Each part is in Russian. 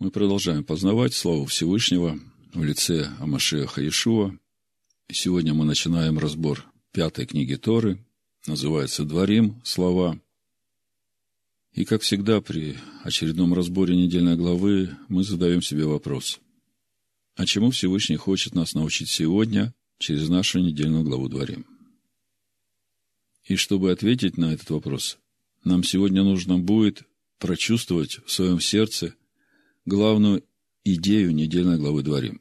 Мы продолжаем познавать славу Всевышнего в лице Амашеха Иешуа. Сегодня мы начинаем разбор пятой книги Торы, называется «Дворим. Слова». И, как всегда, при очередном разборе недельной главы мы задаем себе вопрос. А чему Всевышний хочет нас научить сегодня через нашу недельную главу Дворим? И чтобы ответить на этот вопрос, нам сегодня нужно будет прочувствовать в своем сердце – главную идею недельной главы Дворим.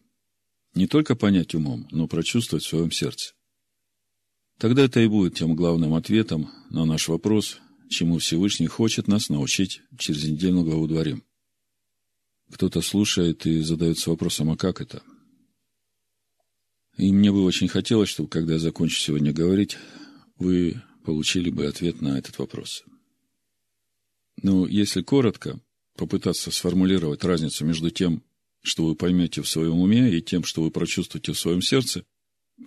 Не только понять умом, но прочувствовать в своем сердце. Тогда это и будет тем главным ответом на наш вопрос, чему Всевышний хочет нас научить через недельную главу Дворим. Кто-то слушает и задается вопросом, а как это? И мне бы очень хотелось, чтобы, когда я закончу сегодня говорить, вы получили бы ответ на этот вопрос. Ну, если коротко, попытаться сформулировать разницу между тем, что вы поймете в своем уме, и тем, что вы прочувствуете в своем сердце,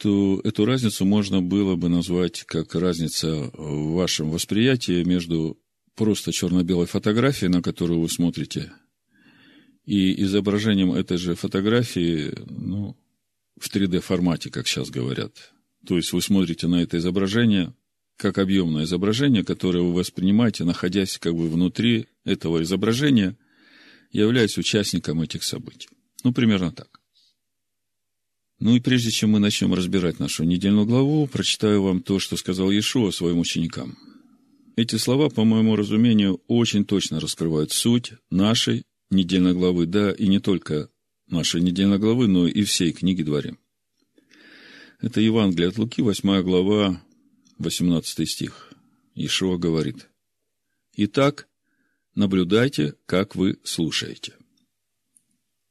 то эту разницу можно было бы назвать как разница в вашем восприятии между просто черно-белой фотографией, на которую вы смотрите, и изображением этой же фотографии, ну, в 3D-формате, как сейчас говорят. То есть вы смотрите на это изображение – как объемное изображение, которое вы воспринимаете, находясь как бы внутри этого изображения, являясь участником этих событий. Ну, примерно так. Ну и прежде чем мы начнем разбирать нашу недельную главу, прочитаю вам то, что сказал Иешуа своим ученикам. Эти слова, по моему разумению, очень точно раскрывают суть нашей недельной главы, да, и не только нашей недельной главы, но и всей книги Дворим. Это Евангелие от Луки, 8 глава, 18 стих. Ишуа говорит, «Итак, наблюдайте, как вы слушаете.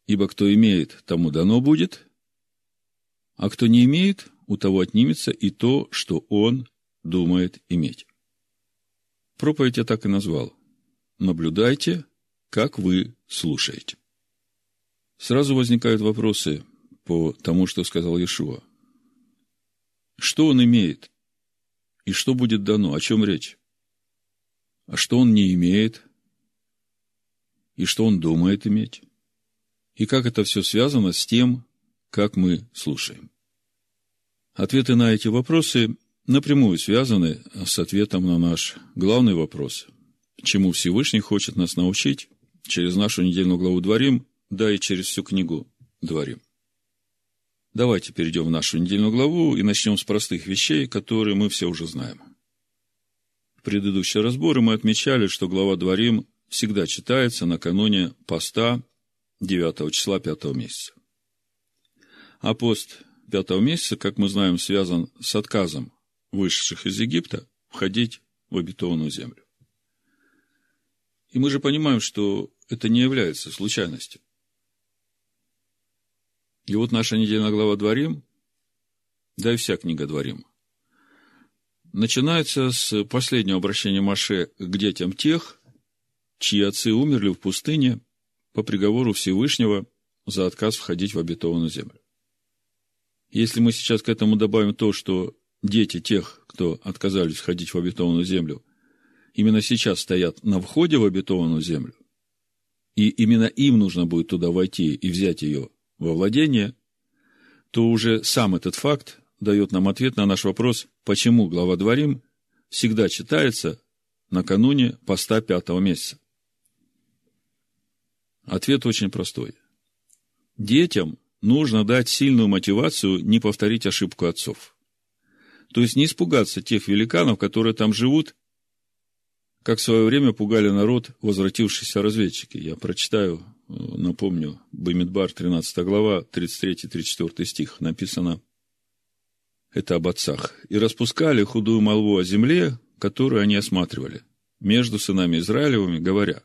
Ибо кто имеет, тому дано будет, а кто не имеет, у того отнимется и то, что он думает иметь». Проповедь я так и назвал. Наблюдайте, как вы слушаете. Сразу возникают вопросы по тому, что сказал Иешуа. Что он имеет? И что будет дано? О чем речь? А что он не имеет? И что он думает иметь? И как это все связано с тем, как мы слушаем? Ответы на эти вопросы напрямую связаны с ответом на наш главный вопрос, чему Всевышний хочет нас научить через нашу недельную главу «Дворим», да и через всю книгу «Дворим». Давайте перейдем в нашу недельную главу и начнем с простых вещей, которые мы все уже знаем. В предыдущие разборы мы отмечали, что глава Дворим всегда читается накануне поста 9 числа 5 месяца. А пост 5 месяца, как мы знаем, связан с отказом вышедших из Египта входить в обетованную землю. И мы же понимаем, что это не является случайностью. И вот наша недельная глава Дворим, да и вся книга Дворим, начинается с последнего обращения Маше к детям тех, чьи отцы умерли в пустыне по приговору Всевышнего за отказ входить в обетованную землю. Если мы сейчас к этому добавим то, что дети тех, кто отказались входить в обетованную землю, именно сейчас стоят на входе в обетованную землю, и именно им нужно будет туда войти и взять ее во владение, то уже сам этот факт дает нам ответ на наш вопрос, почему глава Дворим всегда читается накануне поста пятого месяца. Ответ очень простой. Детям нужно дать сильную мотивацию не повторить ошибку отцов. То есть не испугаться тех великанов, которые там живут, как в свое время пугали народ возвратившиеся разведчики. Я прочитаю напомню, Бамидбар, 13 глава, 33-34 стих, написано это об отцах. «И распускали худую молву о земле, которую они осматривали, между сынами Израилевыми, говоря,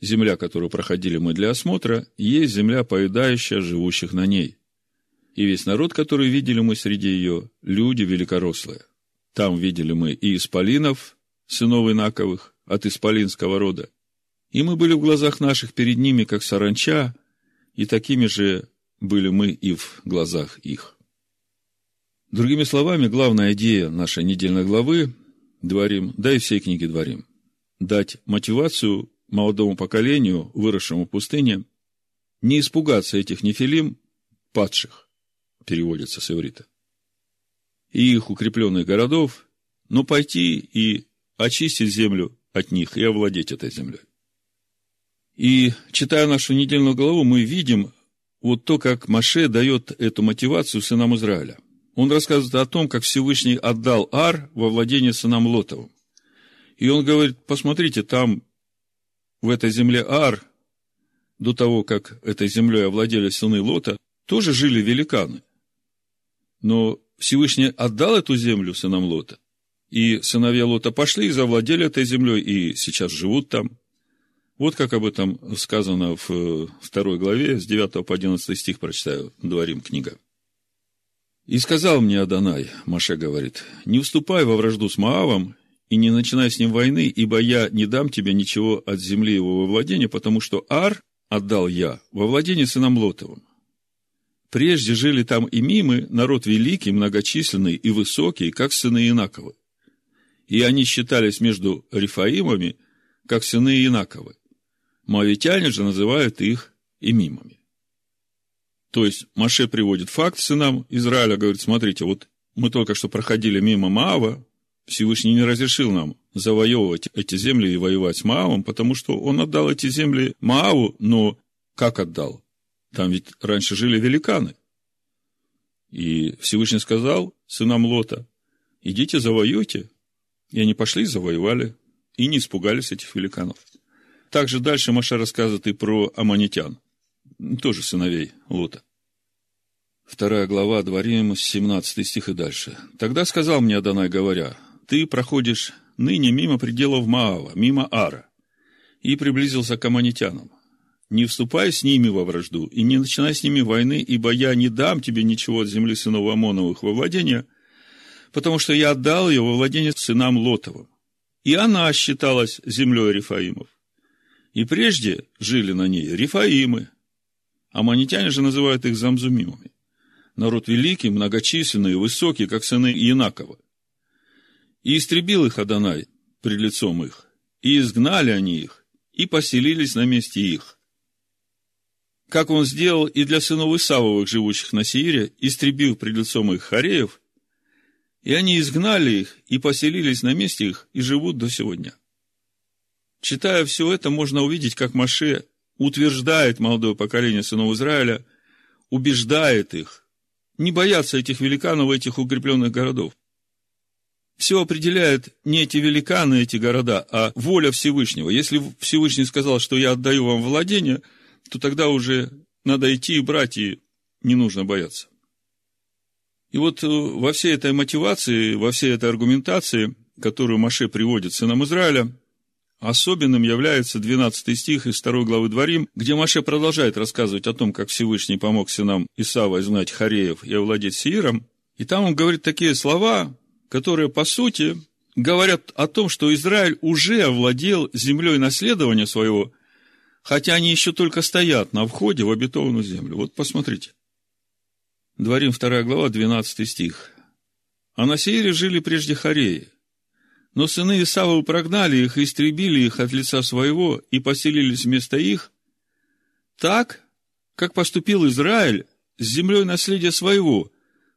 земля, которую проходили мы для осмотра, есть земля, поедающая живущих на ней. И весь народ, который видели мы среди ее, люди великорослые. Там видели мы и исполинов, сынов Инаковых, от исполинского рода, и мы были в глазах наших перед ними, как саранча, и такими же были мы и в глазах их. Другими словами, главная идея нашей недельной главы «Дворим», да и всей книги «Дворим» – дать мотивацию молодому поколению, выросшему в пустыне, не испугаться этих нефилим, падших, переводится с иврита, и их укрепленных городов, но пойти и очистить землю от них и овладеть этой землей. И читая нашу недельную главу, мы видим вот то, как Маше дает эту мотивацию сынам Израиля. Он рассказывает о том, как Всевышний отдал Ар во владение сынам Лотовым. И он говорит, посмотрите, там в этой земле Ар, до того, как этой землей овладели сыны Лота, тоже жили великаны. Но Всевышний отдал эту землю сынам Лота, и сыновья Лота пошли и завладели этой землей, и сейчас живут там. Вот как об этом сказано в э, второй главе, с 9 по 11 стих прочитаю, Дворим книга. «И сказал мне Адонай, Маше говорит, не вступай во вражду с Маавом и не начинай с ним войны, ибо я не дам тебе ничего от земли его во владение, потому что Ар отдал я во владение сынам Лотовым. Прежде жили там и мимы, народ великий, многочисленный и высокий, как сыны Инаковы. И они считались между Рифаимами, как сыны Инаковы. Моавитяне же называют их имимами. То есть, Маше приводит факт сынам Израиля, говорит, смотрите, вот мы только что проходили мимо Маава, Всевышний не разрешил нам завоевывать эти земли и воевать с Маавом, потому что он отдал эти земли Мааву, но как отдал? Там ведь раньше жили великаны. И Всевышний сказал сынам Лота, идите завоюйте. И они пошли, завоевали, и не испугались этих великанов. Также дальше Маша рассказывает и про аманитян, тоже сыновей Лота. Вторая глава, Дворим, 17 стих и дальше. «Тогда сказал мне Адонай, говоря, ты проходишь ныне мимо пределов Маава, мимо Ара, и приблизился к аманитянам. Не вступай с ними во вражду, и не начинай с ними войны, ибо я не дам тебе ничего от земли сынов Амоновых во владение, потому что я отдал ее во владение сынам Лотовым. И она считалась землей Рифаимов. И прежде жили на ней Рифаимы, аманитяне же называют их Замзумимами. Народ великий, многочисленный и высокий, как сыны Янакова – и истребил их Адонай пред лицом их, и изгнали они их, и поселились на месте их. Как он сделал и для сынов Исавовых, живущих на Сиире, истребив пред лицом их Хареев, и они изгнали их и поселились на месте их и живут до сегодня. Читая все это, можно увидеть, как Маше утверждает молодое поколение сынов Израиля, убеждает их, не бояться этих великанов, этих укрепленных городов все определяет не эти великаны, эти города, а воля Всевышнего. Если Всевышний сказал, что я отдаю вам владение, то тогда уже надо идти и брать, и не нужно бояться. И вот э, во всей этой мотивации, во всей этой аргументации, которую Маше приводит сынам Израиля, особенным является 12 стих из 2 главы Дворим, где Маше продолжает рассказывать о том, как Всевышний помог сынам Исава изгнать Хареев и овладеть Сииром. И там он говорит такие слова, которые, по сути, говорят о том, что Израиль уже овладел землей наследования своего, хотя они еще только стоят на входе в обетованную землю. Вот посмотрите. Дворим 2 глава, 12 стих. А на Сеире жили прежде Хореи, но сыны Исавы прогнали их истребили их от лица своего и поселились вместо их, так, как поступил Израиль с землей наследия своего,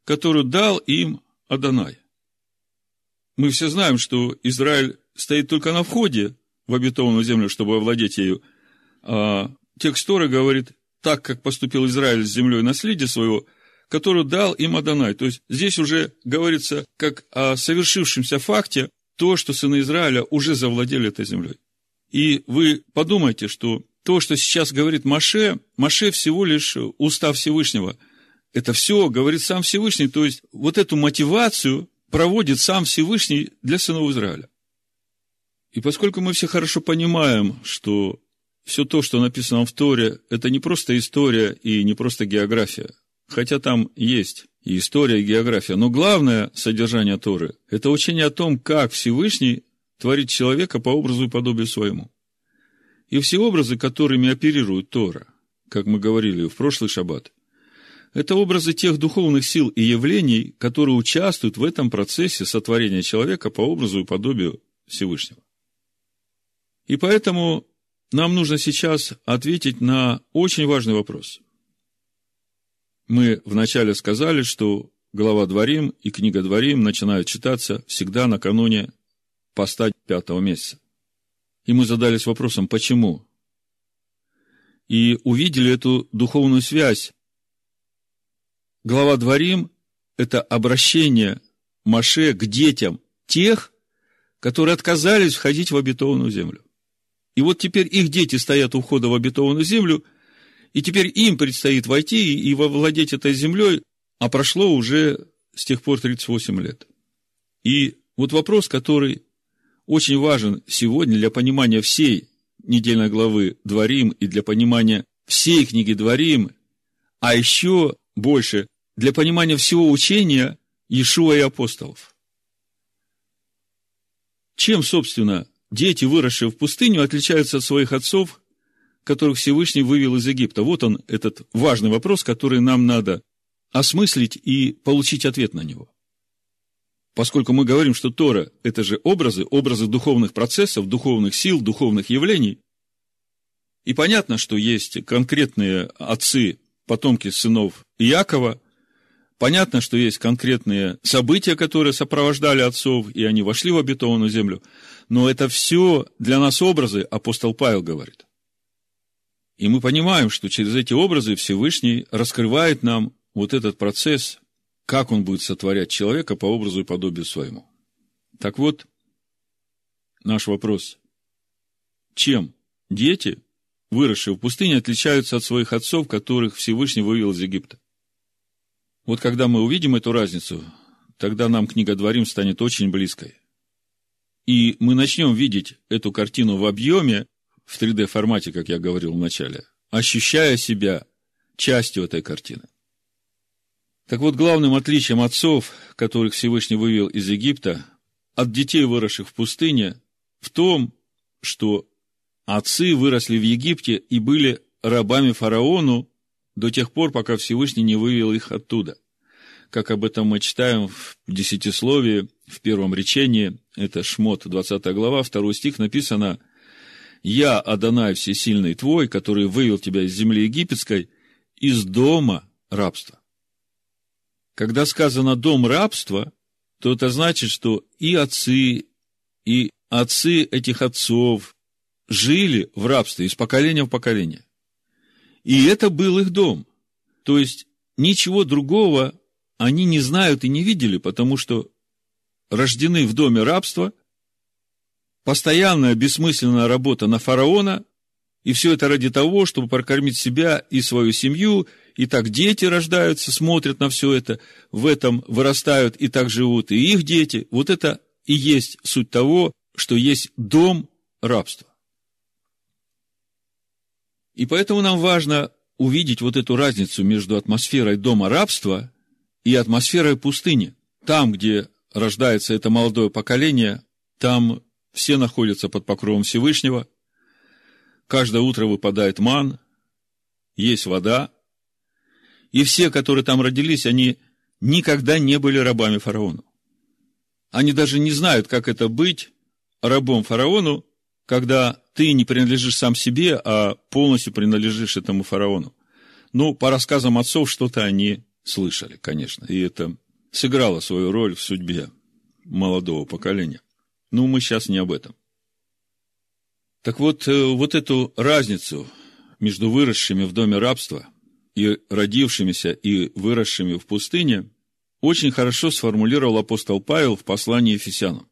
которую дал им Адонай. Мы все знаем, что Израиль стоит только на входе в обетованную землю, чтобы овладеть ею. А текст Торы говорит, так как поступил Израиль с землей наследия своего, которую дал им Адонай. То есть здесь уже говорится как о совершившемся факте то, что сыны Израиля уже завладели этой землей. И вы подумайте, что то, что сейчас говорит Маше, Маше всего лишь устав Всевышнего. Это все говорит сам Всевышний. То есть вот эту мотивацию проводит сам Всевышний для сынов Израиля. И поскольку мы все хорошо понимаем, что все то, что написано в Торе, это не просто история и не просто география, хотя там есть и история, и география, но главное содержание Торы – это учение о том, как Всевышний творит человека по образу и подобию своему. И все образы, которыми оперирует Тора, как мы говорили в прошлый шаббат – это образы тех духовных сил и явлений, которые участвуют в этом процессе сотворения человека по образу и подобию Всевышнего. И поэтому нам нужно сейчас ответить на очень важный вопрос. Мы вначале сказали, что глава Дворим и книга Дворим начинают читаться всегда накануне поста пятого месяца. И мы задались вопросом, почему? И увидели эту духовную связь. Глава Дворим – это обращение Маше к детям тех, которые отказались входить в обетованную землю. И вот теперь их дети стоят у входа в обетованную землю, и теперь им предстоит войти и вовладеть этой землей, а прошло уже с тех пор 38 лет. И вот вопрос, который очень важен сегодня для понимания всей недельной главы Дворим и для понимания всей книги Дворим, а еще больше для понимания всего учения Иешуа и апостолов. Чем, собственно, дети, выросшие в пустыню, отличаются от своих отцов, которых Всевышний вывел из Египта? Вот он, этот важный вопрос, который нам надо осмыслить и получить ответ на него. Поскольку мы говорим, что Тора – это же образы, образы духовных процессов, духовных сил, духовных явлений, и понятно, что есть конкретные отцы, потомки сынов Иакова, Понятно, что есть конкретные события, которые сопровождали отцов, и они вошли в обетованную землю. Но это все для нас образы, апостол Павел говорит. И мы понимаем, что через эти образы Всевышний раскрывает нам вот этот процесс, как он будет сотворять человека по образу и подобию своему. Так вот, наш вопрос. Чем дети, выросшие в пустыне, отличаются от своих отцов, которых Всевышний вывел из Египта? Вот когда мы увидим эту разницу, тогда нам книга Дворим станет очень близкой. И мы начнем видеть эту картину в объеме, в 3D-формате, как я говорил в начале, ощущая себя частью этой картины. Так вот, главным отличием отцов, которых Всевышний вывел из Египта, от детей, выросших в пустыне, в том, что отцы выросли в Египте и были рабами фараону до тех пор, пока Всевышний не вывел их оттуда. Как об этом мы читаем в Десятисловии, в первом речении, это Шмот, 20 глава, 2 стих, написано «Я, Адонай Всесильный твой, который вывел тебя из земли египетской, из дома рабства». Когда сказано «дом рабства», то это значит, что и отцы, и отцы этих отцов жили в рабстве из поколения в поколение. И это был их дом. То есть, ничего другого они не знают и не видели, потому что рождены в доме рабства, постоянная бессмысленная работа на фараона, и все это ради того, чтобы прокормить себя и свою семью, и так дети рождаются, смотрят на все это, в этом вырастают и так живут и их дети. Вот это и есть суть того, что есть дом рабства. И поэтому нам важно увидеть вот эту разницу между атмосферой дома рабства и атмосферой пустыни. Там, где рождается это молодое поколение, там все находятся под покровом Всевышнего, каждое утро выпадает ман, есть вода, и все, которые там родились, они никогда не были рабами фараону. Они даже не знают, как это быть рабом фараону, когда ты не принадлежишь сам себе, а полностью принадлежишь этому фараону. Ну, по рассказам отцов, что-то они слышали, конечно, и это сыграло свою роль в судьбе молодого поколения. Но мы сейчас не об этом. Так вот, э, вот эту разницу между выросшими в доме рабства и родившимися и выросшими в пустыне очень хорошо сформулировал апостол Павел в послании Ефесянам.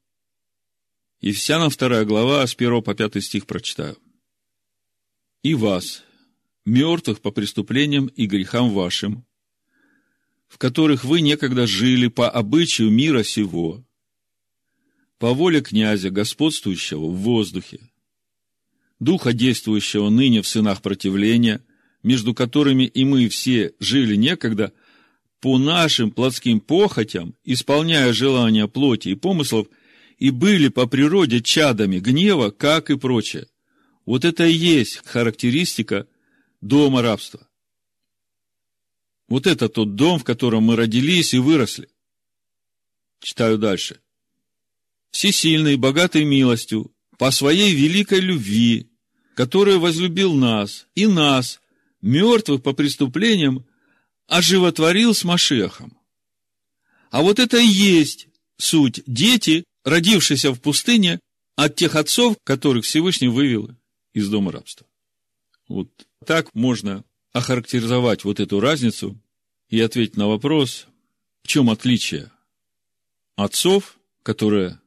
Ефесянам 2 глава, с 1 по 5 стих прочитаю. «И вас, мертвых по преступлениям и грехам вашим, в которых вы некогда жили по обычаю мира сего, по воле князя, господствующего в воздухе, духа, действующего ныне в сынах противления, между которыми и мы все жили некогда, по нашим плотским похотям, исполняя желания плоти и помыслов – и были по природе чадами гнева, как и прочее. Вот это и есть характеристика дома рабства. Вот это тот дом, в котором мы родились и выросли. Читаю дальше. Всесильный, богатый милостью, по своей великой любви, который возлюбил нас и нас, мертвых по преступлениям, оживотворил с Машехом. А вот это и есть суть дети, родившиеся в пустыне от тех отцов, которых Всевышний вывел из дома рабства. Вот так можно охарактеризовать вот эту разницу и ответить на вопрос, в чем отличие отцов, которые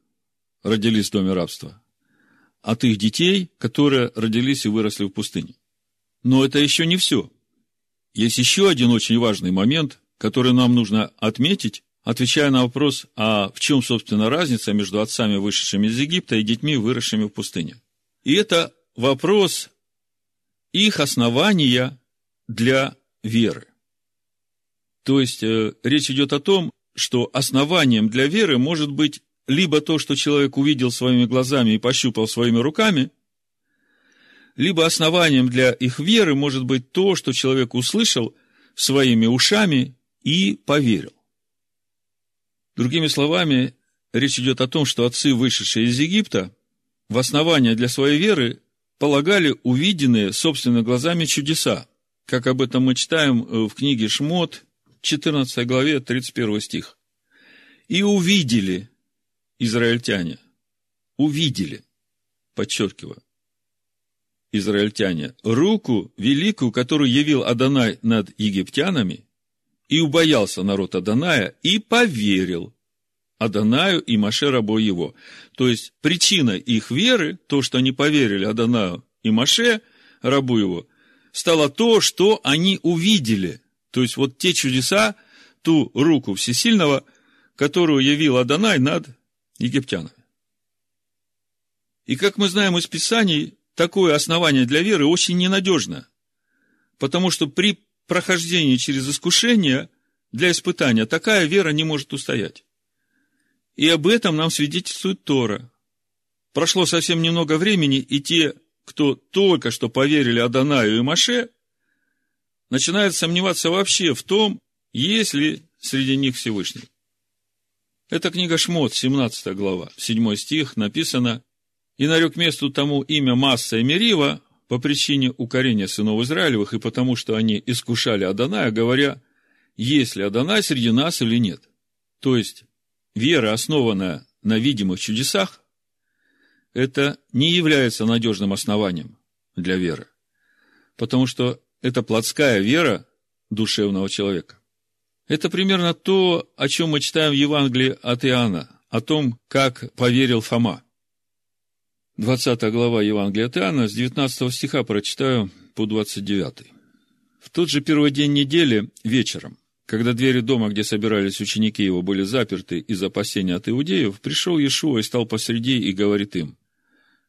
родились в доме рабства, от их детей, которые родились и выросли в пустыне. Но это еще не все. Есть еще один очень важный момент, который нам нужно отметить, отвечая на вопрос, а в чем, собственно, разница между отцами, вышедшими из Египта, и детьми, выросшими в пустыне. И это вопрос их основания для веры. То есть, э, речь идет о том, что основанием для веры может быть либо то, что человек увидел своими глазами и пощупал своими руками, либо основанием для их веры может быть то, что человек услышал своими ушами и поверил. Другими словами, речь идет о том, что отцы, вышедшие из Египта, в основание для своей веры полагали увиденные собственными глазами чудеса, как об этом мы читаем в книге Шмот, 14 главе, 31 стих. «И увидели израильтяне, увидели, подчеркиваю, израильтяне, руку великую, которую явил Адонай над египтянами, и убоялся народ Адоная, и поверил Адонаю и Маше рабу его. То есть, причина их веры, то, что они поверили Адонаю и Маше, рабу его, стало то, что они увидели. То есть, вот те чудеса, ту руку всесильного, которую явил Адонай над египтянами. И как мы знаем из Писаний, такое основание для веры очень ненадежно, потому что при прохождении через искушение для испытания такая вера не может устоять. И об этом нам свидетельствует Тора. Прошло совсем немного времени, и те, кто только что поверили Адонаю и Маше, начинают сомневаться вообще в том, есть ли среди них Всевышний. Это книга Шмот, 17 глава, 7 стих, написано «И нарек месту тому имя Масса и Мерива по причине укорения сынов Израилевых и потому, что они искушали Адоная, говоря, есть ли Адонай среди нас или нет». То есть, вера, основанная на видимых чудесах, это не является надежным основанием для веры, потому что это плотская вера душевного человека. Это примерно то, о чем мы читаем в Евангелии от Иоанна, о том, как поверил Фома. 20 глава Евангелия от Иоанна, с 19 стиха прочитаю по 29. В тот же первый день недели, вечером, когда двери дома, где собирались ученики его, были заперты из опасения от иудеев, пришел Иешуа и стал посреди и говорит им,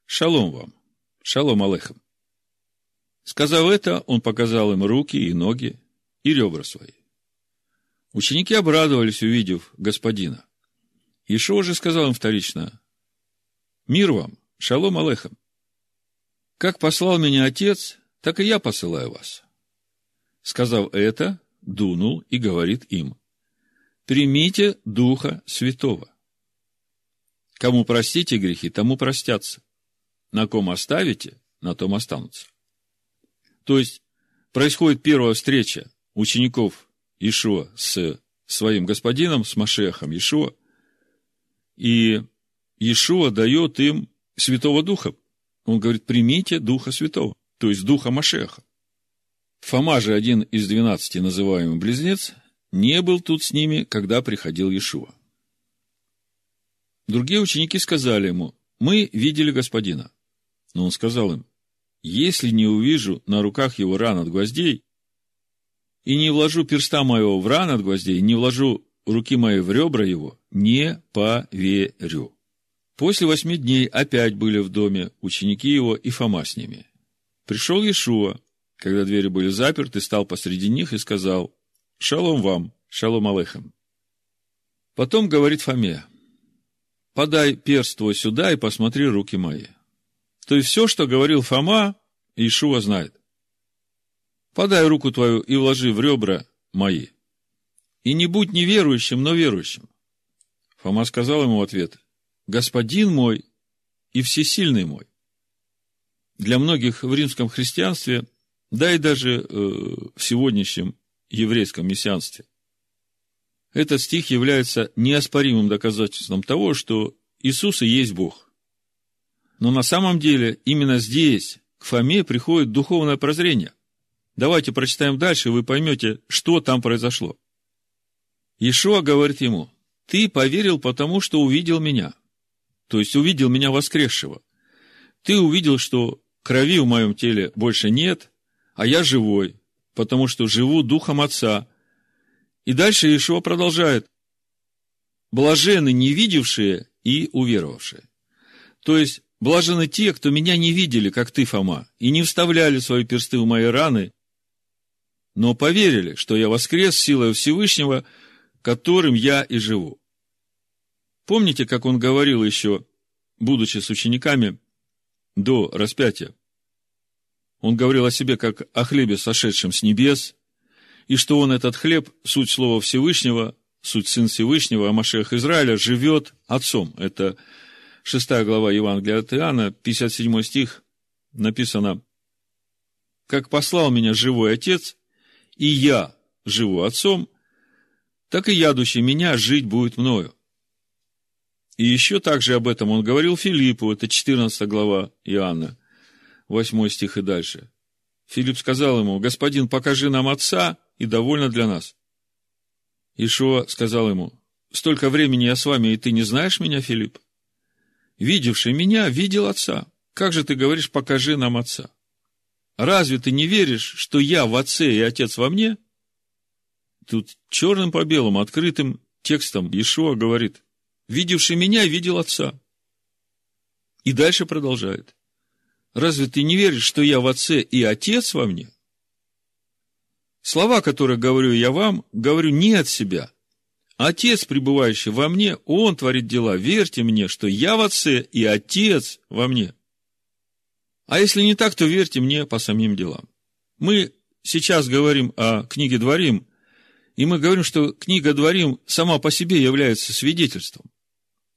«Шалом вам! Шалом Алехам!» Сказав это, он показал им руки и ноги и ребра свои. Ученики обрадовались, увидев господина. Ишуа же сказал им вторично, «Мир вам, шалом алейхам! Как послал меня Отец, так и я посылаю вас». Сказав это, дунул и говорит им, «Примите Духа Святого. Кому простите грехи, тому простятся. На ком оставите, на том останутся». То есть, происходит первая встреча учеников Ишуа с своим господином, с Машехом Ишуа, и Ишуа дает им Святого Духа. Он говорит, примите Духа Святого, то есть Духа Машеха. Фома же, один из двенадцати называемый близнец, не был тут с ними, когда приходил Иешуа. Другие ученики сказали ему, мы видели господина. Но он сказал им, если не увижу на руках его ран от гвоздей, и не вложу перста моего в ран от гвоздей, не вложу руки мои в ребра его, не поверю. После восьми дней опять были в доме ученики его и Фома с ними. Пришел Иешуа, когда двери были заперты, стал посреди них и сказал, «Шалом вам, шалом алейхам». Потом говорит Фоме, «Подай перст твой сюда и посмотри руки мои». То есть все, что говорил Фома, Иешуа знает. Подай руку твою и вложи в ребра мои. И не будь неверующим, но верующим. Фома сказал ему в ответ, Господин мой и всесильный мой. для многих в римском христианстве, да и даже э, в сегодняшнем еврейском мессианстве. Этот стих является неоспоримым доказательством того, что Иисус и есть Бог. Но на самом деле именно здесь к Фоме приходит духовное прозрение. Давайте прочитаем дальше, и вы поймете, что там произошло. Ишуа говорит ему, ты поверил потому, что увидел меня. То есть увидел меня воскресшего. Ты увидел, что крови в моем теле больше нет, а я живой, потому что живу духом Отца. И дальше Ишуа продолжает. Блажены не видевшие и уверовавшие. То есть, блажены те, кто меня не видели, как ты, Фома, и не вставляли свои персты в мои раны, но поверили, что я воскрес силой Всевышнего, которым я и живу. Помните, как он говорил еще, будучи с учениками, до распятия? Он говорил о себе как о хлебе, сошедшем с небес, и что он, этот хлеб, суть слова Всевышнего, суть Сын Всевышнего, а Машех Израиля, живет Отцом. Это 6 глава Евангелия от Иоанна, 57 стих, написано, «Как послал меня живой Отец, и я живу Отцом, так и ядущий меня жить будет мною». И еще также об этом он говорил Филиппу, это 14 глава Иоанна, 8 стих и дальше. Филипп сказал ему, «Господин, покажи нам Отца, и довольно для нас». Ишуа сказал ему, «Столько времени я с вами, и ты не знаешь меня, Филипп? Видевший меня, видел Отца. Как же ты говоришь, покажи нам Отца? Разве ты не веришь, что я в Отце и Отец во мне?» Тут черным по белому, открытым текстом Ишуа говорит, видевший меня, видел Отца. И дальше продолжает. Разве ты не веришь, что я в Отце и Отец во мне? Слова, которые говорю я вам, говорю не от себя. Отец, пребывающий во мне, Он творит дела. Верьте мне, что я в Отце и Отец во мне. А если не так, то верьте мне по самим делам. Мы сейчас говорим о книге Дворим, и мы говорим, что книга Дворим сама по себе является свидетельством.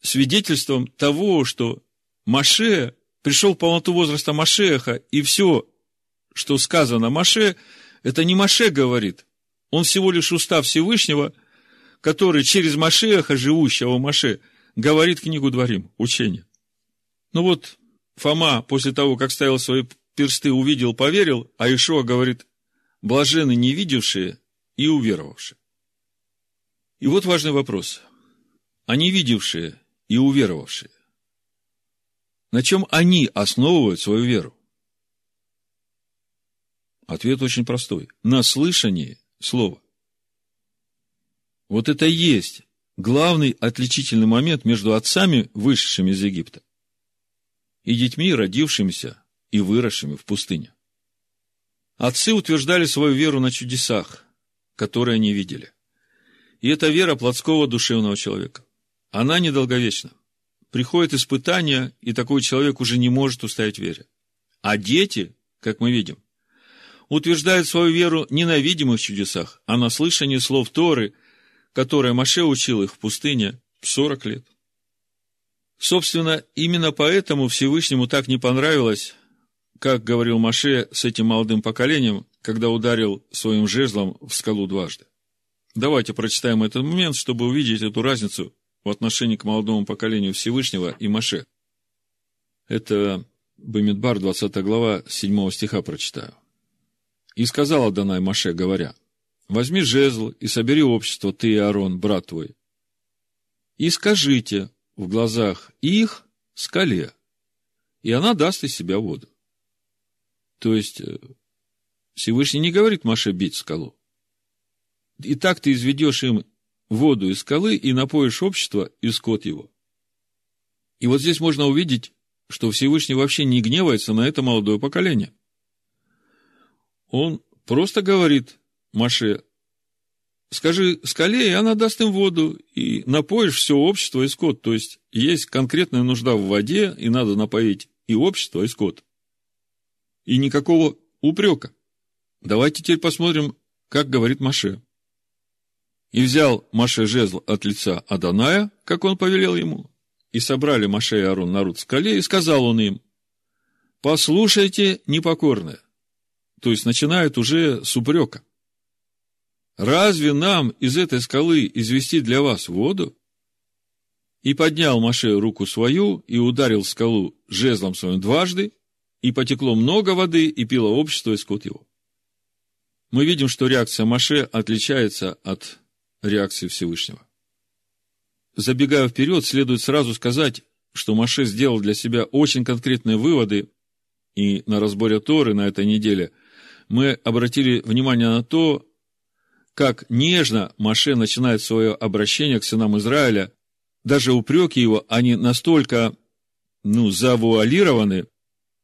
Свидетельством того, что Маше пришел в полноту возраста Машеха, и все, что сказано Маше, это не Маше говорит. Он всего лишь устав Всевышнего, который через Машеха, живущего Маше, говорит книгу Дворим, учение. Ну вот, Фома после того, как ставил свои персты, увидел, поверил, а Ишуа говорит, блажены не видевшие и уверовавшие. И вот важный вопрос. А не видевшие и уверовавшие, на чем они основывают свою веру? Ответ очень простой. На слышании слова. Вот это и есть главный отличительный момент между отцами, вышедшими из Египта, и детьми, родившимися и выросшими в пустыне. Отцы утверждали свою веру на чудесах, которые они видели. И это вера плотского душевного человека. Она недолговечна. Приходит испытание, и такой человек уже не может устоять вере. А дети, как мы видим, утверждают свою веру не на видимых чудесах, а на слышании слов Торы, которые Маше учил их в пустыне 40 лет. Собственно, именно поэтому Всевышнему так не понравилось, как говорил Маше с этим молодым поколением, когда ударил своим жезлом в скалу дважды. Давайте прочитаем этот момент, чтобы увидеть эту разницу в отношении к молодому поколению Всевышнего и Маше. Это Бамидбар, 20 глава, 7 стиха прочитаю. И сказал Адонай Маше, говоря, возьми жезл и собери общество, ты и Аарон, брат твой, и скажите в глазах их скале, и она даст из себя воду. То есть, э, Всевышний не говорит Маше бить скалу. И так ты изведешь им воду из скалы и напоишь общество и скот его. И вот здесь можно увидеть, что Всевышний вообще не гневается на это молодое поколение. Он просто говорит Маше, скажи скале, и она даст им воду, и напоишь все общество и скот. То есть, есть конкретная нужда в воде, и надо напоить и общество, и скот. И никакого упрека. Давайте теперь посмотрим, как говорит Маше. И взял Маше жезл от лица Аданая, как он повелел ему, и собрали Маше и Арон народ в скале, и сказал он им, послушайте непокорное. То есть начинают уже с упрека. Разве нам из этой скалы извести для вас воду? И поднял Маше руку свою и ударил скалу жезлом своим дважды, и потекло много воды, и пило общество и скот его. Мы видим, что реакция Маше отличается от реакции Всевышнего. Забегая вперед, следует сразу сказать, что Маше сделал для себя очень конкретные выводы, и на разборе Торы на этой неделе мы обратили внимание на то, как нежно Маше начинает свое обращение к сынам Израиля, даже упреки его, они настолько, ну, завуалированы,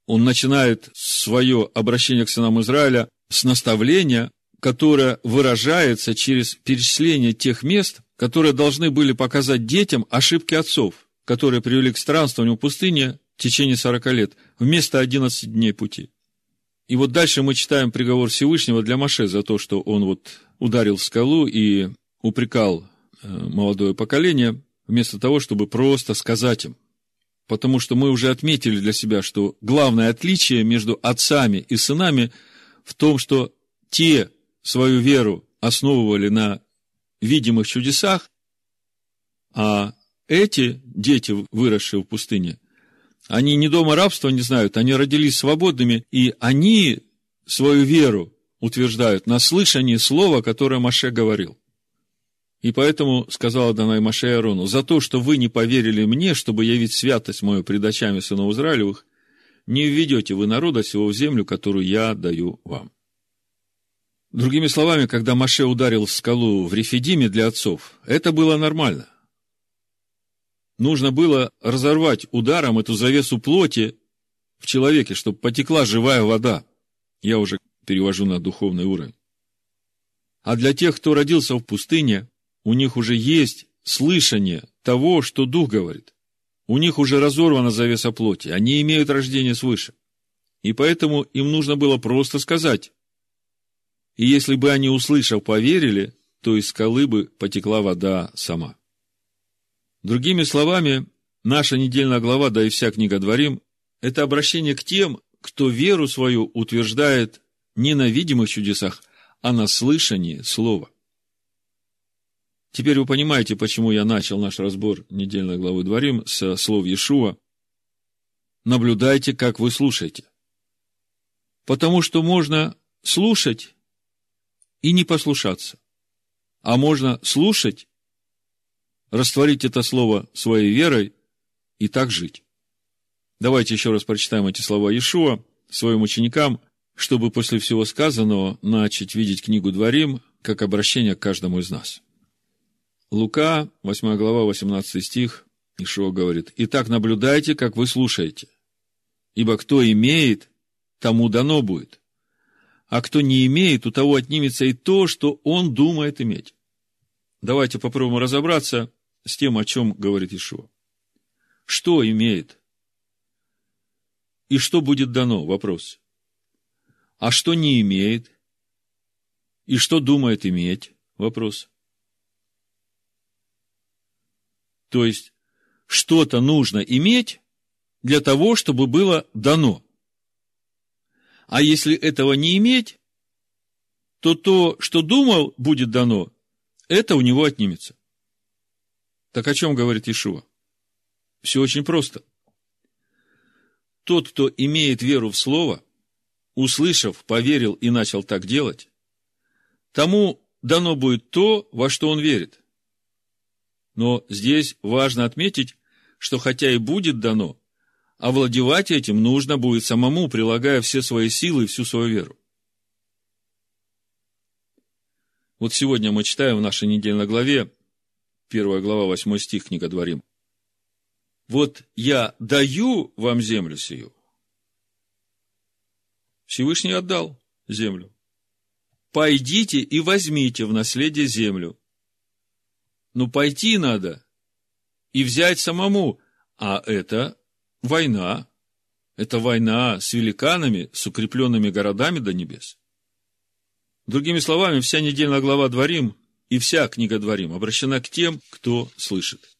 он начинает свое обращение к сынам Израиля с наставления, которое выражается через перечисление тех мест, которые должны были показать детям ошибки отцов, которые привели к странствованию в пустыне в течение 40 лет, вместо 11 дней пути. И вот дальше мы читаем приговор Всевышнего для Маше за то, что он вот ударил в скалу и упрекал э, молодое поколение, вместо того, чтобы просто сказать им. Потому что мы уже отметили для себя, что главное отличие между отцами и сынами в том, что те свою веру основывали на видимых чудесах, а эти дети, выросшие в пустыне, они не дома рабства не знают, они родились свободными, и они свою веру утверждают на слышании слова, которое Маше говорил. И поэтому сказала Данай Маше Арону, за то, что вы не поверили мне, чтобы явить святость мою пред очами сынов Израилевых, не введете вы народа сего в землю, которую я даю вам. Другими словами, когда Маше ударил в скалу в Рефидиме для отцов, это было нормально. Нужно было разорвать ударом эту завесу плоти в человеке, чтобы потекла живая вода. Я уже перевожу на духовный уровень. А для тех, кто родился в пустыне, у них уже есть слышание того, что Дух говорит. У них уже разорвана завеса плоти, они имеют рождение свыше. И поэтому им нужно было просто сказать, и если бы они, услышав, поверили, то из скалы бы потекла вода сама. Другими словами, наша недельная глава, да и вся книга Дворим, это обращение к тем, кто веру свою утверждает не на видимых чудесах, а на слышании слова. Теперь вы понимаете, почему я начал наш разбор недельной главы Дворим со слов Иешуа. Наблюдайте, как вы слушаете. Потому что можно слушать и не послушаться. А можно слушать, растворить это слово своей верой и так жить. Давайте еще раз прочитаем эти слова Иешуа своим ученикам, чтобы после всего сказанного начать видеть книгу Дворим как обращение к каждому из нас. Лука, 8 глава, 18 стих, Ишуа говорит, «Итак, наблюдайте, как вы слушаете, ибо кто имеет, тому дано будет, а кто не имеет, у того отнимется и то, что он думает иметь. Давайте попробуем разобраться с тем, о чем говорит Ишуа. Что имеет? И что будет дано? Вопрос. А что не имеет? И что думает иметь? Вопрос. То есть, что-то нужно иметь для того, чтобы было дано. А если этого не иметь, то то, что думал, будет дано, это у него отнимется. Так о чем говорит Ишуа? Все очень просто. Тот, кто имеет веру в Слово, услышав, поверил и начал так делать, тому дано будет то, во что он верит. Но здесь важно отметить, что хотя и будет дано, овладевать этим нужно будет самому, прилагая все свои силы и всю свою веру. Вот сегодня мы читаем в нашей недельной главе, первая глава, восьмой стих, книга Дворим. Вот я даю вам землю сию. Всевышний отдал землю. Пойдите и возьмите в наследие землю. Ну, пойти надо и взять самому, а это война. Это война с великанами, с укрепленными городами до небес. Другими словами, вся недельная глава Дворим и вся книга Дворим обращена к тем, кто слышит.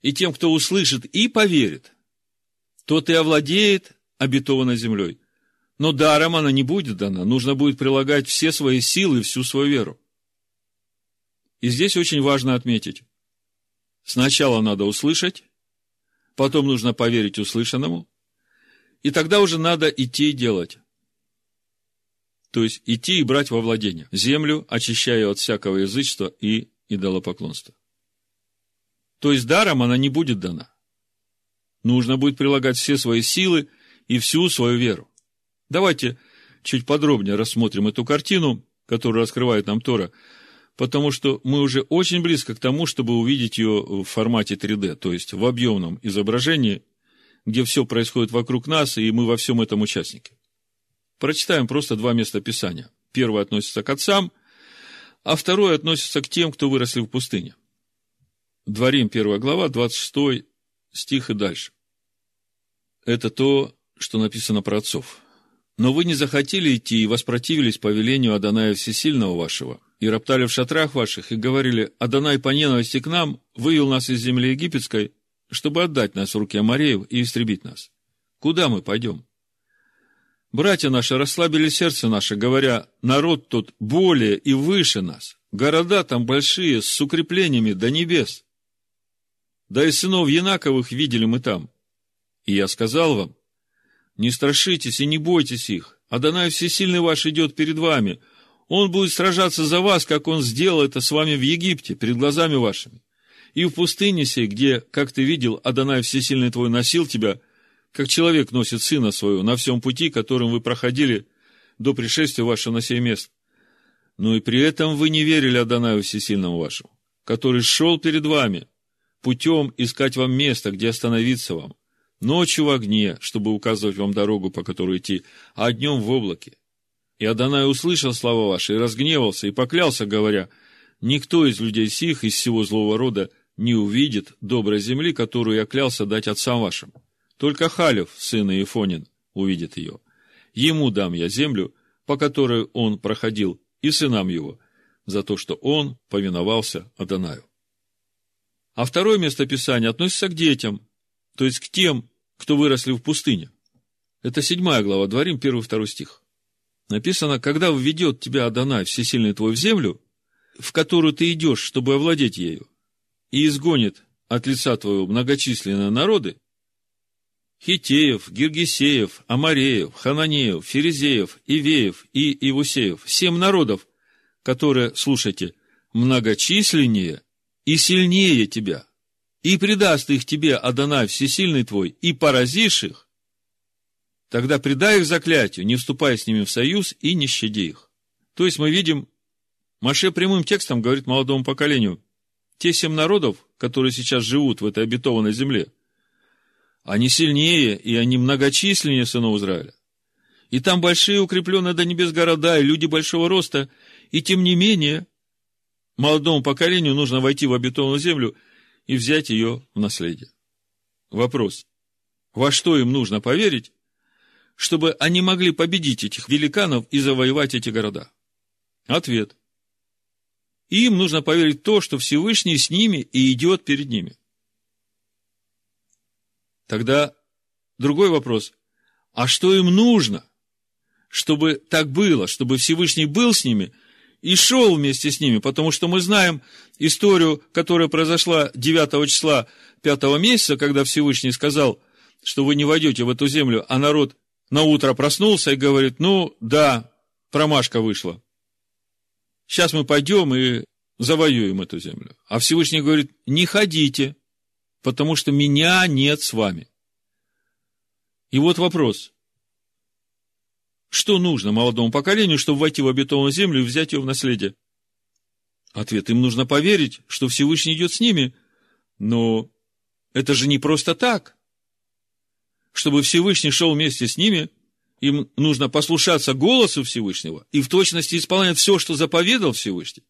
И тем, кто услышит и поверит, тот и овладеет обетованной землей. Но даром она не будет дана, нужно будет прилагать все свои силы, всю свою веру. И здесь очень важно отметить, сначала надо услышать, потом нужно поверить услышанному, и тогда уже надо идти и делать. То есть идти и брать во владение землю, очищая от всякого язычества и идолопоклонства. То есть даром она не будет дана. Нужно будет прилагать все свои силы и всю свою веру. Давайте чуть подробнее рассмотрим эту картину, которую раскрывает нам Тора, потому что мы уже очень близко к тому, чтобы увидеть ее в формате 3D, то есть в объемном изображении, где все происходит вокруг нас, и мы во всем этом участники. Прочитаем просто два места Писания. Первое относится к отцам, а второе относится к тем, кто выросли в пустыне. Дворим, первая глава, 26 стих и дальше. Это то, что написано про отцов. Но вы не захотели идти и воспротивились повелению Адоная Всесильного вашего, и роптали в шатрах ваших, и говорили, Адонай по ненависти к нам вывел нас из земли египетской, чтобы отдать нас в руки Амареев и истребить нас. Куда мы пойдем? Братья наши расслабили сердце наше, говоря, народ тут более и выше нас, города там большие, с укреплениями до небес. Да и сынов Янаковых видели мы там. И я сказал вам, не страшитесь и не бойтесь их, Адонай Всесильный ваш идет перед вами, он будет сражаться за вас, как он сделал это с вами в Египте, перед глазами вашими. И в пустыне сей, где, как ты видел, Адонай Всесильный твой носил тебя – как человек носит сына своего на всем пути, которым вы проходили до пришествия вашего на сей мест. Но и при этом вы не верили Адонаю Всесильному вашему, который шел перед вами, путем искать вам место, где остановиться вам, ночью в огне, чтобы указывать вам дорогу, по которой идти, а днем в облаке. И Адонай услышал слова ваши, и разгневался, и поклялся, говоря, «Никто из людей сих, из всего злого рода, не увидит доброй земли, которую я клялся дать отцам вашим. Только Халев, сын Иефонин, увидит ее. Ему дам я землю, по которой он проходил, и сынам его, за то, что он повиновался Адонаю. А второе местописание относится к детям, то есть к тем, кто выросли в пустыне. Это седьмая глава, Дворим, первый, второй стих. Написано, когда введет тебя Адонай, всесильный твой, в землю, в которую ты идешь, чтобы овладеть ею, и изгонит от лица твоего многочисленные народы, Хитеев, Гиргисеев, Амареев, Хананеев, Ферезеев, Ивеев и Ивусеев, семь народов, которые, слушайте, многочисленнее и сильнее тебя, и предаст их тебе, Адонай, всесильный твой, и поразишь их, тогда предай их заклятию, не вступая с ними в союз и не щади их. То есть мы видим, Маше прямым текстом говорит молодому поколению, те семь народов, которые сейчас живут в этой обетованной земле – они сильнее, и они многочисленнее сынов Израиля. И там большие укрепленные до небес города, и люди большого роста. И тем не менее, молодому поколению нужно войти в обетованную землю и взять ее в наследие. Вопрос. Во что им нужно поверить, чтобы они могли победить этих великанов и завоевать эти города? Ответ. Им нужно поверить в то, что Всевышний с ними и идет перед ними. Тогда другой вопрос. А что им нужно, чтобы так было, чтобы Всевышний был с ними и шел вместе с ними? Потому что мы знаем историю, которая произошла 9 числа 5 месяца, когда Всевышний сказал, что вы не войдете в эту землю, а народ на утро проснулся и говорит, ну да, промашка вышла. Сейчас мы пойдем и завоюем эту землю. А Всевышний говорит, не ходите, потому что меня нет с вами. И вот вопрос. Что нужно молодому поколению, чтобы войти в обетованную землю и взять ее в наследие? Ответ. Им нужно поверить, что Всевышний идет с ними. Но это же не просто так. Чтобы Всевышний шел вместе с ними, им нужно послушаться голосу Всевышнего и в точности исполнять все, что заповедал Всевышний.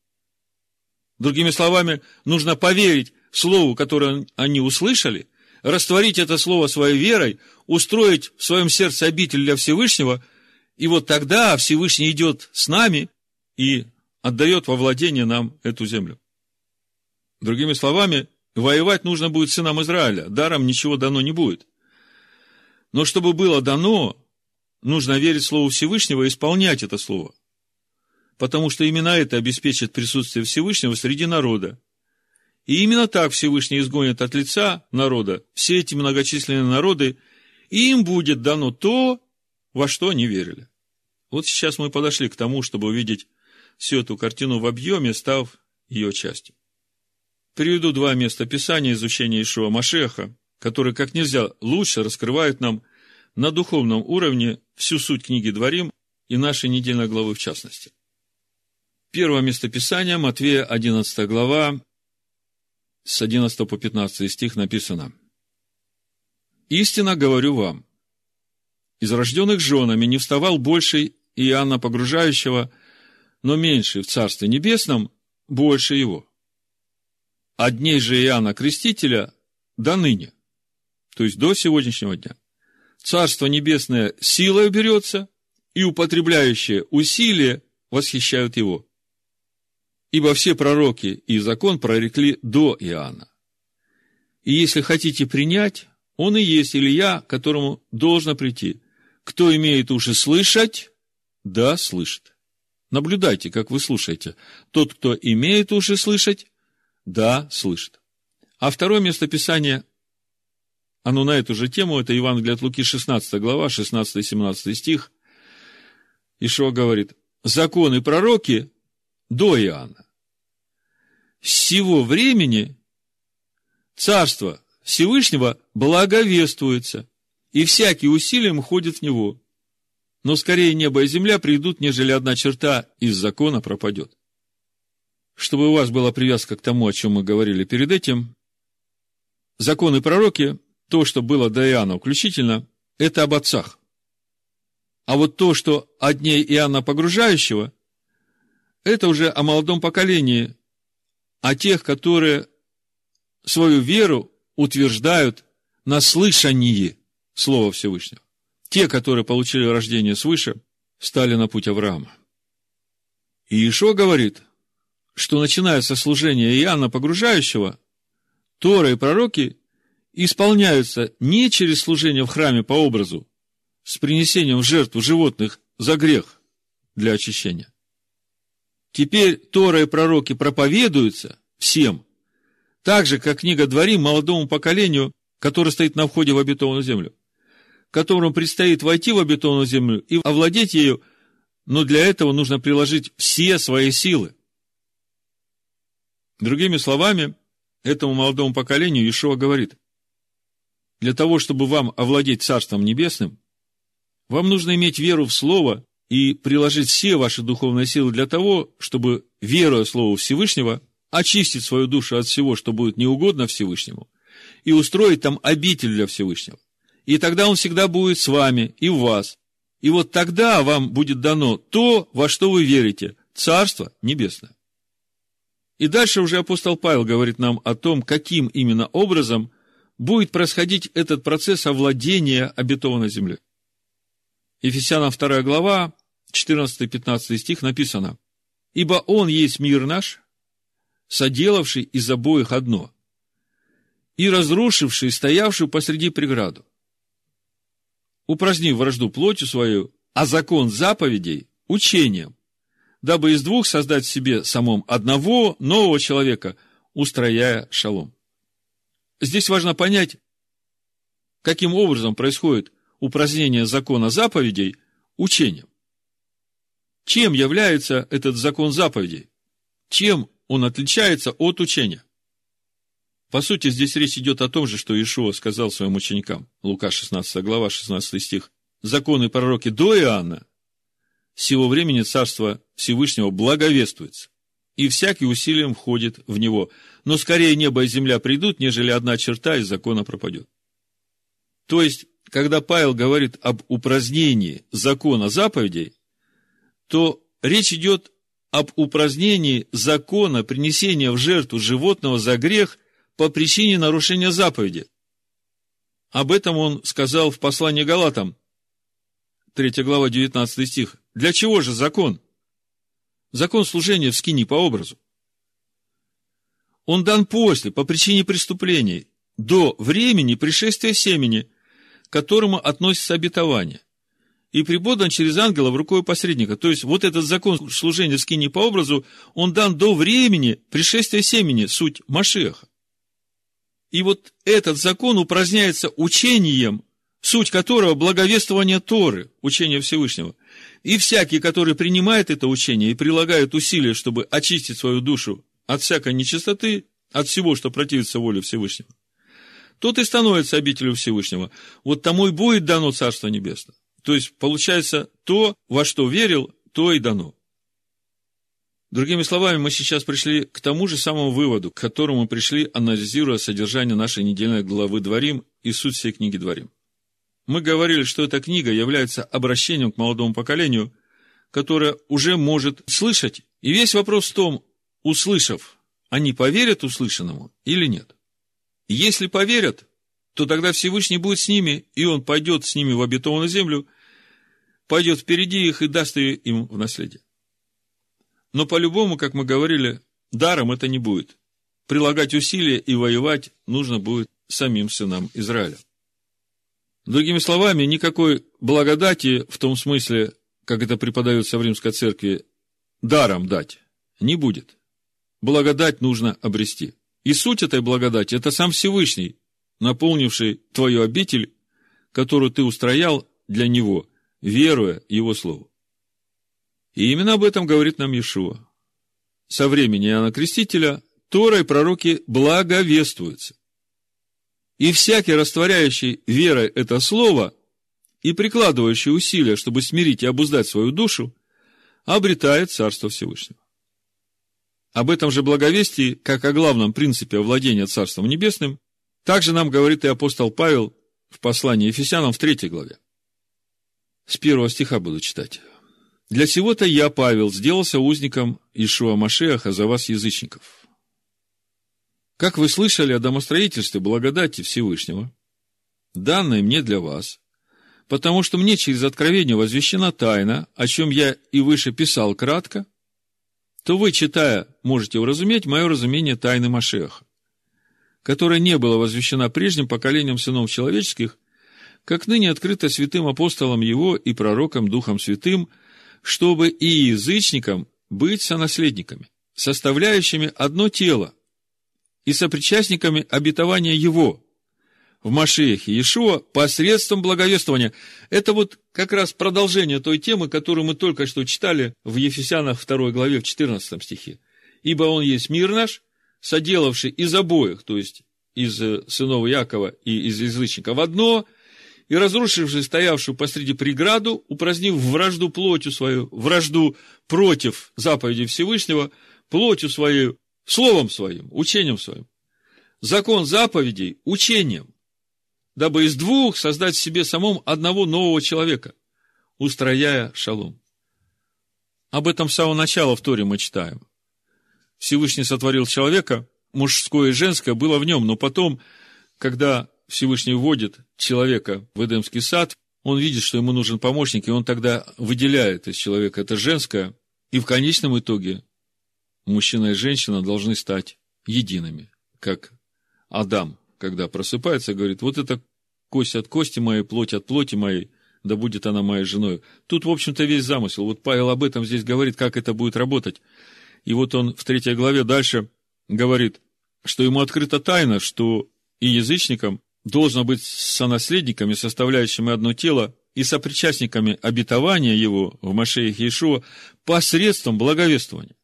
Другими словами, нужно поверить Слову, которое они услышали, растворить это Слово своей верой, устроить в своем сердце обитель для Всевышнего, и вот тогда Всевышний идет с нами и отдает во владение нам эту землю. Другими словами, воевать нужно будет сынам Израиля, даром ничего дано не будет. Но чтобы было дано, нужно верить Слову Всевышнего и исполнять это Слово. Потому что именно это обеспечит присутствие Всевышнего среди народа. И именно так Всевышний изгонит от лица народа все эти многочисленные народы, и им будет дано то, во что они верили. Вот сейчас мы подошли к тому, чтобы увидеть всю эту картину в объеме, став ее частью. Приведу два места Писания изучения Ишуа Машеха, которые как нельзя лучше раскрывают нам на духовном уровне всю суть книги Дворим и нашей недельной главы в частности. Первое место Писания, Матвея, 11 глава, с 11 по 15 стих написано. «Истинно говорю вам, из рожденных женами не вставал больше Иоанна Погружающего, но меньше в Царстве Небесном больше его. А дней же Иоанна Крестителя до ныне, то есть до сегодняшнего дня, Царство Небесное силой берется, и употребляющие усилия восхищают его. Ибо все пророки и закон прорекли до Иоанна. И если хотите принять, он и есть Илья, которому должно прийти. Кто имеет уши слышать, да, слышит. Наблюдайте, как вы слушаете. Тот, кто имеет уши слышать, да, слышит. А второе место Писания, оно на эту же тему, это Евангелие от Луки, 16 глава, 16-17 стих. Ишуа говорит, законы пророки до Иоанна. С сего времени Царство Всевышнего благовествуется, и всякий усилием ходит в него но скорее небо и земля придут, нежели одна черта из закона пропадет. Чтобы у вас была привязка к тому, о чем мы говорили перед этим, законы пророки, то, что было до Иоанна включительно, это об отцах. А вот то, что о дней Иоанна Погружающего, это уже о молодом поколении, о тех, которые свою веру утверждают на слышании Слова Всевышнего. Те, которые получили рождение свыше, стали на путь Авраама. И Ишо говорит, что начиная со служения Иоанна Погружающего, Тора и пророки исполняются не через служение в храме по образу, с принесением в жертву животных за грех для очищения. Теперь Тора и пророки проповедуются всем, так же, как книга Дворим молодому поколению, которое стоит на входе в обетованную землю которому предстоит войти в обетованную землю и овладеть ею, но для этого нужно приложить все свои силы. Другими словами, этому молодому поколению Ишуа говорит, для того, чтобы вам овладеть Царством Небесным, вам нужно иметь веру в Слово и приложить все ваши духовные силы для того, чтобы, веруя Слову Всевышнего, очистить свою душу от всего, что будет неугодно Всевышнему, и устроить там обитель для Всевышнего и тогда Он всегда будет с вами и в вас. И вот тогда вам будет дано то, во что вы верите, Царство Небесное. И дальше уже апостол Павел говорит нам о том, каким именно образом будет происходить этот процесс овладения обетованной землей. Ефесянам 2 глава, 14-15 стих написано, «Ибо Он есть мир наш, соделавший из обоих одно, и разрушивший стоявшую посреди преграду, упразднив вражду плотью свою, а закон заповедей – учением, дабы из двух создать себе самом одного нового человека, устрояя шалом. Здесь важно понять, каким образом происходит упразднение закона заповедей учением. Чем является этот закон заповедей? Чем он отличается от учения? По сути, здесь речь идет о том же, что Иешуа сказал своим ученикам. Лука 16 глава, 16 стих. Законы пророки до Иоанна, сего времени Царство Всевышнего благовествуется, и всякий усилием входит в него. Но скорее небо и земля придут, нежели одна черта из закона пропадет. То есть, когда Павел говорит об упразднении закона заповедей, то речь идет об упразднении закона принесения в жертву животного за грех – по причине нарушения заповеди. Об этом он сказал в послании Галатам, 3 глава, 19 стих. Для чего же закон? Закон служения в скини по образу. Он дан после, по причине преступлений, до времени пришествия семени, к которому относится обетование. И преподан через ангела в рукой посредника. То есть, вот этот закон служения в скине по образу, он дан до времени пришествия семени, суть Машеха. И вот этот закон упраздняется учением, суть которого благовествование Торы, учение Всевышнего. И всякий, который принимает это учение и прилагает усилия, чтобы очистить свою душу от всякой нечистоты, от всего, что противится воле Всевышнего, тот и становится обителю Всевышнего. Вот тому и будет дано Царство Небесное. То есть, получается, то, во что верил, то и дано. Другими словами, мы сейчас пришли к тому же самому выводу, к которому пришли, анализируя содержание нашей недельной главы «Дворим» и суть всей книги «Дворим». Мы говорили, что эта книга является обращением к молодому поколению, которое уже может слышать. И весь вопрос в том, услышав, они поверят услышанному или нет. Если поверят, то тогда Всевышний будет с ними, и он пойдет с ними в обетованную землю, пойдет впереди их и даст ее им в наследие. Но по-любому, как мы говорили, даром это не будет. Прилагать усилия и воевать нужно будет самим сынам Израиля. Другими словами, никакой благодати в том смысле, как это преподается в Римской Церкви, даром дать не будет. Благодать нужно обрести. И суть этой благодати – это сам Всевышний, наполнивший твою обитель, которую ты устроял для Него, веруя Его Слову. И именно об этом говорит нам Иешуа. Со времени Иоанна Крестителя Тора и пророки благовествуются. И всякий, растворяющий верой это слово и прикладывающий усилия, чтобы смирить и обуздать свою душу, обретает Царство Всевышнего. Об этом же благовестии, как о главном принципе овладения Царством Небесным, также нам говорит и апостол Павел в послании Ефесянам в третьей главе. С первого стиха буду читать. «Для сего-то я, Павел, сделался узником Ишуа Машеха за вас, язычников. Как вы слышали о домостроительстве благодати Всевышнего, данной мне для вас, потому что мне через откровение возвещена тайна, о чем я и выше писал кратко, то вы, читая, можете уразуметь мое разумение тайны Машеха, которая не была возвещена прежним поколением сынов человеческих, как ныне открыто святым апостолом его и пророком Духом Святым, чтобы и язычникам быть сонаследниками, составляющими одно тело, и сопричастниками обетования его, в Машехе Иешуа посредством благовествования. Это вот как раз продолжение той темы, которую мы только что читали в Ефесянах 2 главе в 14 стихе. «Ибо он есть мир наш, соделавший из обоих, то есть из э, сынов Якова и из язычников одно, и разрушивший стоявшую посреди преграду, упразднив вражду плотью свою, вражду против заповеди Всевышнего, плотью свою, словом своим, учением своим. Закон заповедей – учением дабы из двух создать себе самом одного нового человека, устрояя шалом. Об этом с самого начала в Торе мы читаем. Всевышний сотворил человека, мужское и женское было в нем, но потом, когда Всевышний вводит человека в Эдемский сад, он видит, что ему нужен помощник, и он тогда выделяет из человека это женское, и в конечном итоге мужчина и женщина должны стать едиными, как Адам, когда просыпается, говорит, вот это кость от кости моей, плоть от плоти моей, да будет она моей женой. Тут, в общем-то, весь замысел. Вот Павел об этом здесь говорит, как это будет работать. И вот он в третьей главе дальше говорит, что ему открыта тайна, что и язычникам должно быть сонаследниками, составляющими одно тело, и сопричастниками обетования его в Машеях Иешуа посредством благовествования,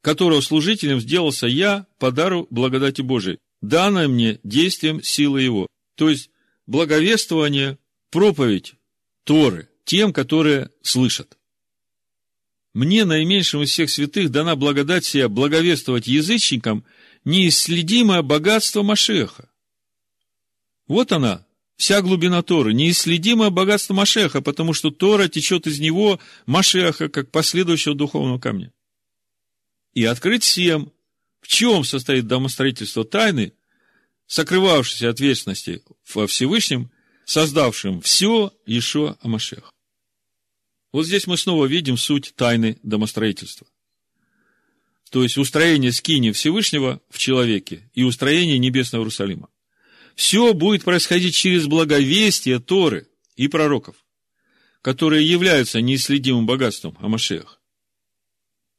которого служителем сделался я по дару благодати Божией, данное мне действием силы его. То есть, благовествование, проповедь Торы тем, которые слышат. Мне, наименьшему из всех святых, дана благодать сия благовествовать язычникам неисследимое богатство Машеха. Вот она, вся глубина Торы, неисследимое богатство Машеха, потому что Тора течет из него, Машеха, как последующего духовного камня. И открыть всем, в чем состоит домостроительство тайны, сокрывавшейся ответственности во Всевышнем, создавшим все еще Амашех. Вот здесь мы снова видим суть тайны домостроительства. То есть устроение скини Всевышнего в человеке и устроение небесного Иерусалима. Все будет происходить через благовестие Торы и пророков, которые являются неисследимым богатством о Машеях.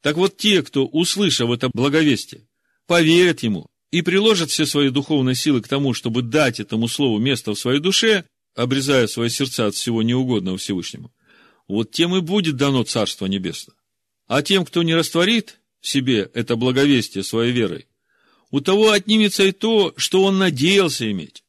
Так вот, те, кто, услышав это благовестие, поверят ему и приложат все свои духовные силы к тому, чтобы дать этому слову место в своей душе, обрезая свои сердца от всего неугодного Всевышнему, вот тем и будет дано Царство Небесное. А тем, кто не растворит в себе это благовестие своей верой, у того отнимется и то, что он надеялся иметь.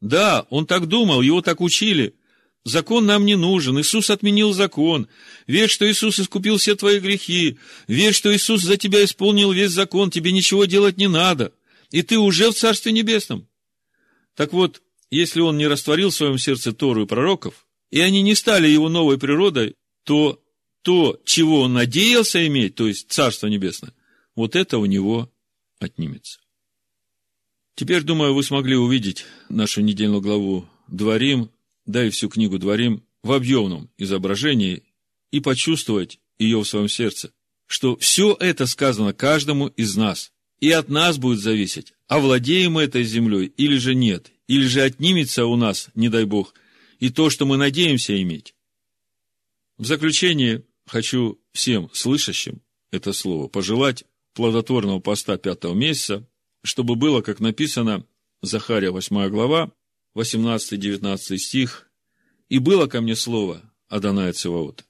Да, он так думал, его так учили. Закон нам не нужен, Иисус отменил закон. Верь, что Иисус искупил все твои грехи. Верь, что Иисус за тебя исполнил весь закон, тебе ничего делать не надо. И ты уже в Царстве Небесном. Так вот, если он не растворил в своем сердце Тору и пророков, и они не стали его новой природой, то то, чего он надеялся иметь, то есть Царство Небесное, вот это у него отнимется. Теперь, думаю, вы смогли увидеть нашу недельную главу «Дворим», да и всю книгу «Дворим» в объемном изображении и почувствовать ее в своем сердце, что все это сказано каждому из нас, и от нас будет зависеть, овладеем мы этой землей или же нет, или же отнимется у нас, не дай Бог, и то, что мы надеемся иметь. В заключение хочу всем слышащим это слово пожелать плодотворного поста пятого месяца, чтобы было, как написано, Захария 8 глава, 18-19 стих, «И было ко мне слово Адонай Цеваот».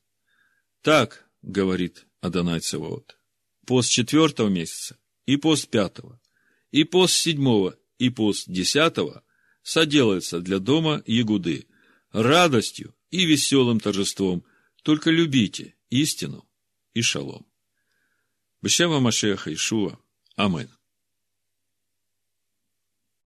Так, говорит Адонай Цеваот, пост четвертого месяца и пост пятого, и пост седьмого, и пост десятого соделается для дома Ягуды радостью и веселым торжеством, только любите истину и шалом. Бешема Машеха Ишуа. Амин.